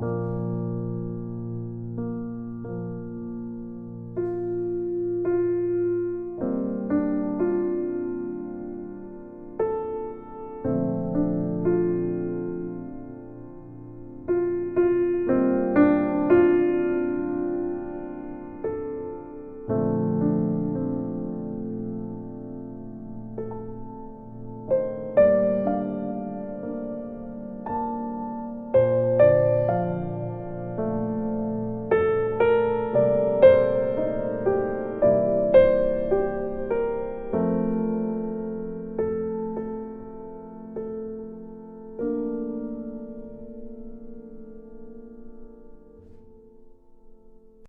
Bye.